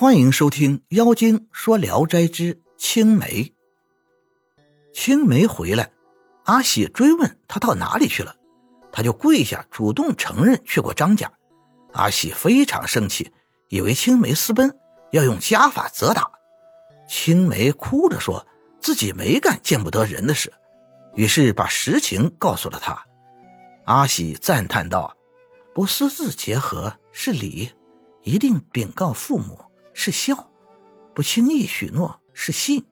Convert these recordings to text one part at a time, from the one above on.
欢迎收听《妖精说聊斋之青梅》。青梅回来，阿喜追问他到哪里去了，他就跪下主动承认去过张家。阿喜非常生气，以为青梅私奔，要用家法责打。青梅哭着说自己没干见不得人的事，于是把实情告诉了他。阿喜赞叹道：“不私自结合是礼，一定禀告父母。”是孝，不轻易许诺是信。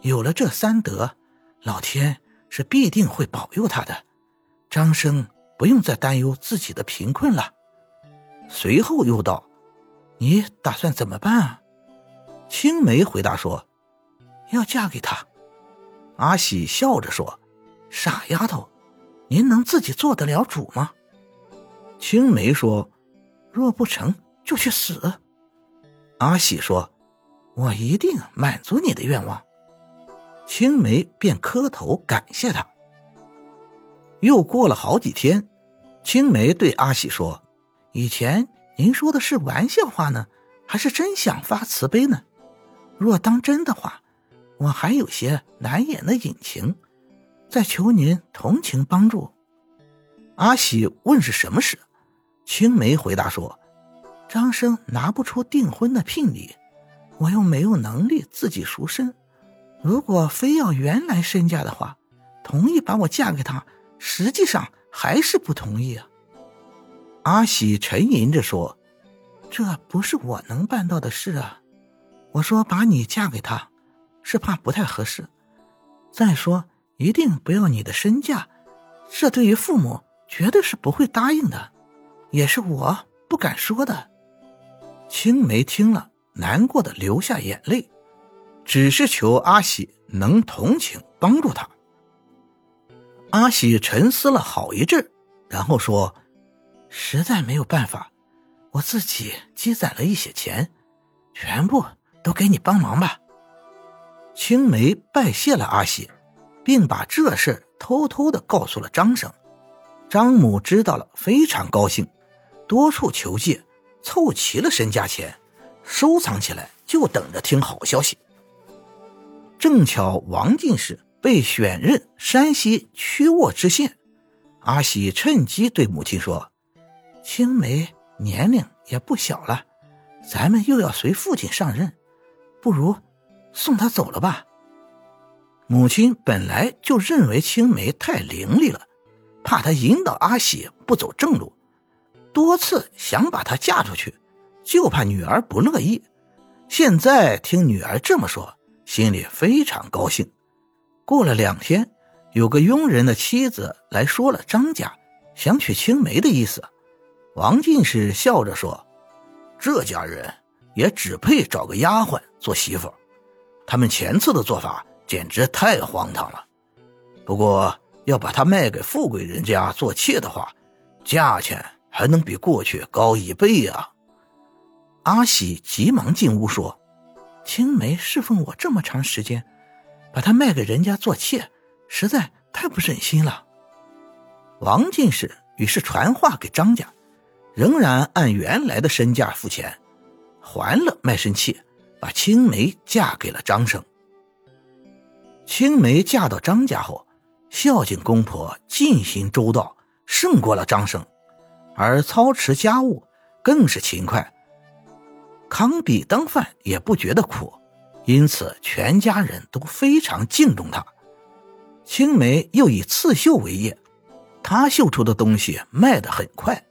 有了这三德，老天是必定会保佑他的。张生不用再担忧自己的贫困了。随后又道：“你打算怎么办啊？”青梅回答说：“要嫁给他。”阿喜笑着说：“傻丫头，您能自己做得了主吗？”青梅说：“若不成就去死。”阿喜说：“我一定满足你的愿望。”青梅便磕头感谢他。又过了好几天，青梅对阿喜说：“以前您说的是玩笑话呢，还是真想发慈悲呢？若当真的话，我还有些难言的隐情，再求您同情帮助。”阿喜问是什么事，青梅回答说。张生拿不出订婚的聘礼，我又没有能力自己赎身。如果非要原来身价的话，同意把我嫁给他，实际上还是不同意啊。阿喜沉吟着说：“这不是我能办到的事啊。我说把你嫁给他，是怕不太合适。再说，一定不要你的身价，这对于父母绝对是不会答应的，也是我不敢说的。”青梅听了，难过的流下眼泪，只是求阿喜能同情帮助他。阿喜沉思了好一阵，然后说：“实在没有办法，我自己积攒了一些钱，全部都给你帮忙吧。”青梅拜谢了阿喜，并把这事偷偷的告诉了张生。张母知道了，非常高兴，多处求借。凑齐了身家钱，收藏起来，就等着听好消息。正巧王进士被选任山西曲沃知县，阿喜趁机对母亲说：“青梅年龄也不小了，咱们又要随父亲上任，不如送他走了吧。”母亲本来就认为青梅太伶俐了，怕他引导阿喜不走正路。多次想把她嫁出去，就怕女儿不乐意。现在听女儿这么说，心里非常高兴。过了两天，有个佣人的妻子来说了张家想娶青梅的意思。王进士笑着说：“这家人也只配找个丫鬟做媳妇，他们前次的做法简直太荒唐了。不过要把她卖给富贵人家做妾的话，价钱……”还能比过去高一倍呀！阿喜急忙进屋说：“青梅侍奉我这么长时间，把她卖给人家做妾，实在太不忍心了。”王进士于是传话给张家，仍然按原来的身价付钱，还了卖身契，把青梅嫁给了张生。青梅嫁到张家后，孝敬公婆，尽心周到，胜过了张生。而操持家务更是勤快，扛笔当饭也不觉得苦，因此全家人都非常敬重他。青梅又以刺绣为业，她绣出的东西卖得很快，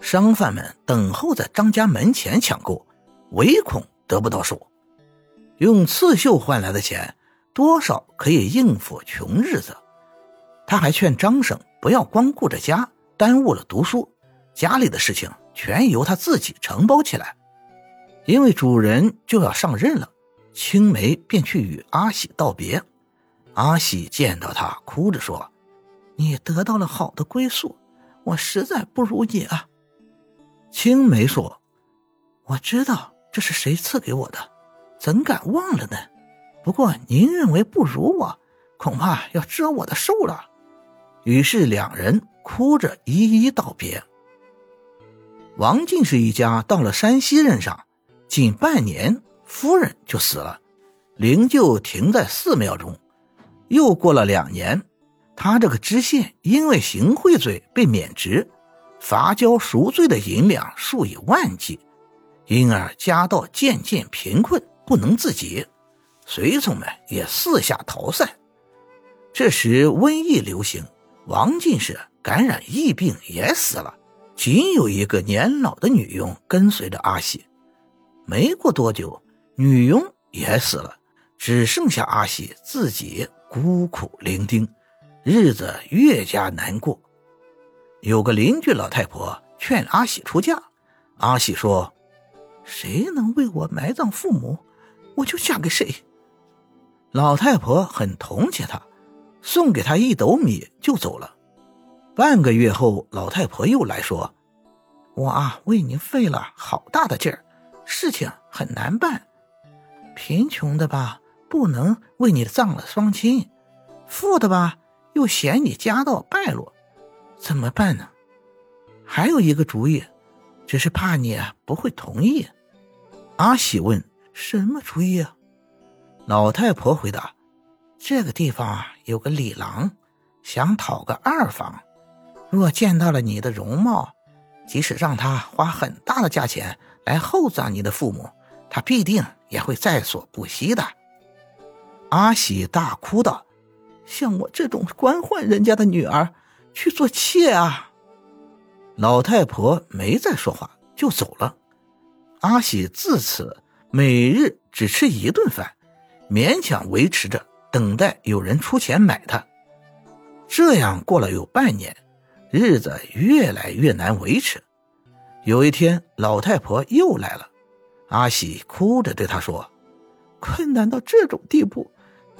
商贩们等候在张家门前抢购，唯恐得不到手。用刺绣换来的钱，多少可以应付穷日子。他还劝张生不要光顾着家，耽误了读书。家里的事情全由他自己承包起来，因为主人就要上任了，青梅便去与阿喜道别。阿喜见到他，哭着说：“你得到了好的归宿，我实在不如你啊。”青梅说：“我知道这是谁赐给我的，怎敢忘了呢？不过您认为不如我，恐怕要折我的寿了。”于是两人哭着一一道别。王进士一家到了山西任上，仅半年，夫人就死了，灵柩停在寺庙中。又过了两年，他这个知县因为行贿罪被免职，罚交赎罪的银两数以万计，因而家道渐渐贫困，不能自己。随从们也四下逃散。这时瘟疫流行，王进士感染疫病也死了，仅有一个年老的女佣跟随着阿喜。没过多久，女佣也死了，只剩下阿喜自己孤苦伶仃，日子越加难过。有个邻居老太婆劝阿喜出嫁，阿喜说：“谁能为我埋葬父母，我就嫁给谁。”老太婆很同情他，送给他一斗米就走了。半个月后，老太婆又来说：“我啊，为您费了好大的劲儿。”事情很难办，贫穷的吧不能为你葬了双亲，富的吧又嫌你家道败落，怎么办呢？还有一个主意，只是怕你不会同意。阿喜问：“什么主意啊？”老太婆回答：“这个地方啊有个李郎，想讨个二房，若见到了你的容貌，即使让他花很大的价钱。”来厚葬你的父母，他必定也会在所不惜的。阿喜大哭道：“像我这种官宦人家的女儿去做妾啊！”老太婆没再说话，就走了。阿喜自此每日只吃一顿饭，勉强维持着，等待有人出钱买他。这样过了有半年，日子越来越难维持。有一天，老太婆又来了，阿喜哭着对她说：“困难到这种地步，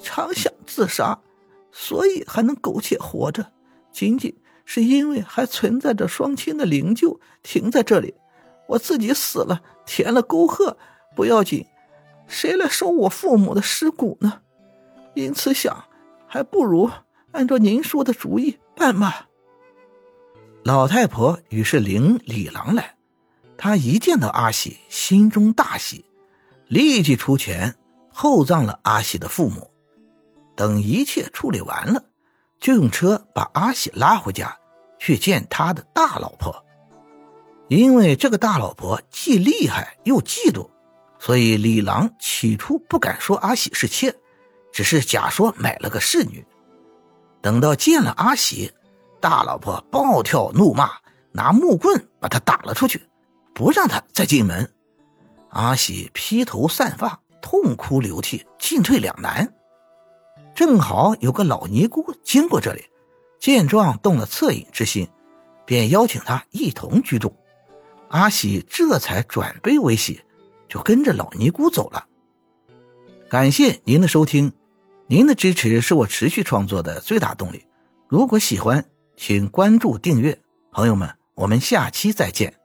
常想自杀，所以还能苟且活着，仅仅是因为还存在着双亲的灵柩停在这里。我自己死了，填了沟壑不要紧，谁来收我父母的尸骨呢？因此想，还不如按照您说的主意办吧。”老太婆于是领李郎来。他一见到阿喜，心中大喜，立即出钱厚葬了阿喜的父母。等一切处理完了，就用车把阿喜拉回家，去见他的大老婆。因为这个大老婆既厉害又嫉妒，所以李郎起初不敢说阿喜是妾，只是假说买了个侍女。等到见了阿喜，大老婆暴跳怒骂，拿木棍把他打了出去。不让他再进门，阿喜披头散发，痛哭流涕，进退两难。正好有个老尼姑经过这里，见状动了恻隐之心，便邀请他一同居住。阿喜这才转悲为喜，就跟着老尼姑走了。感谢您的收听，您的支持是我持续创作的最大动力。如果喜欢，请关注订阅。朋友们，我们下期再见。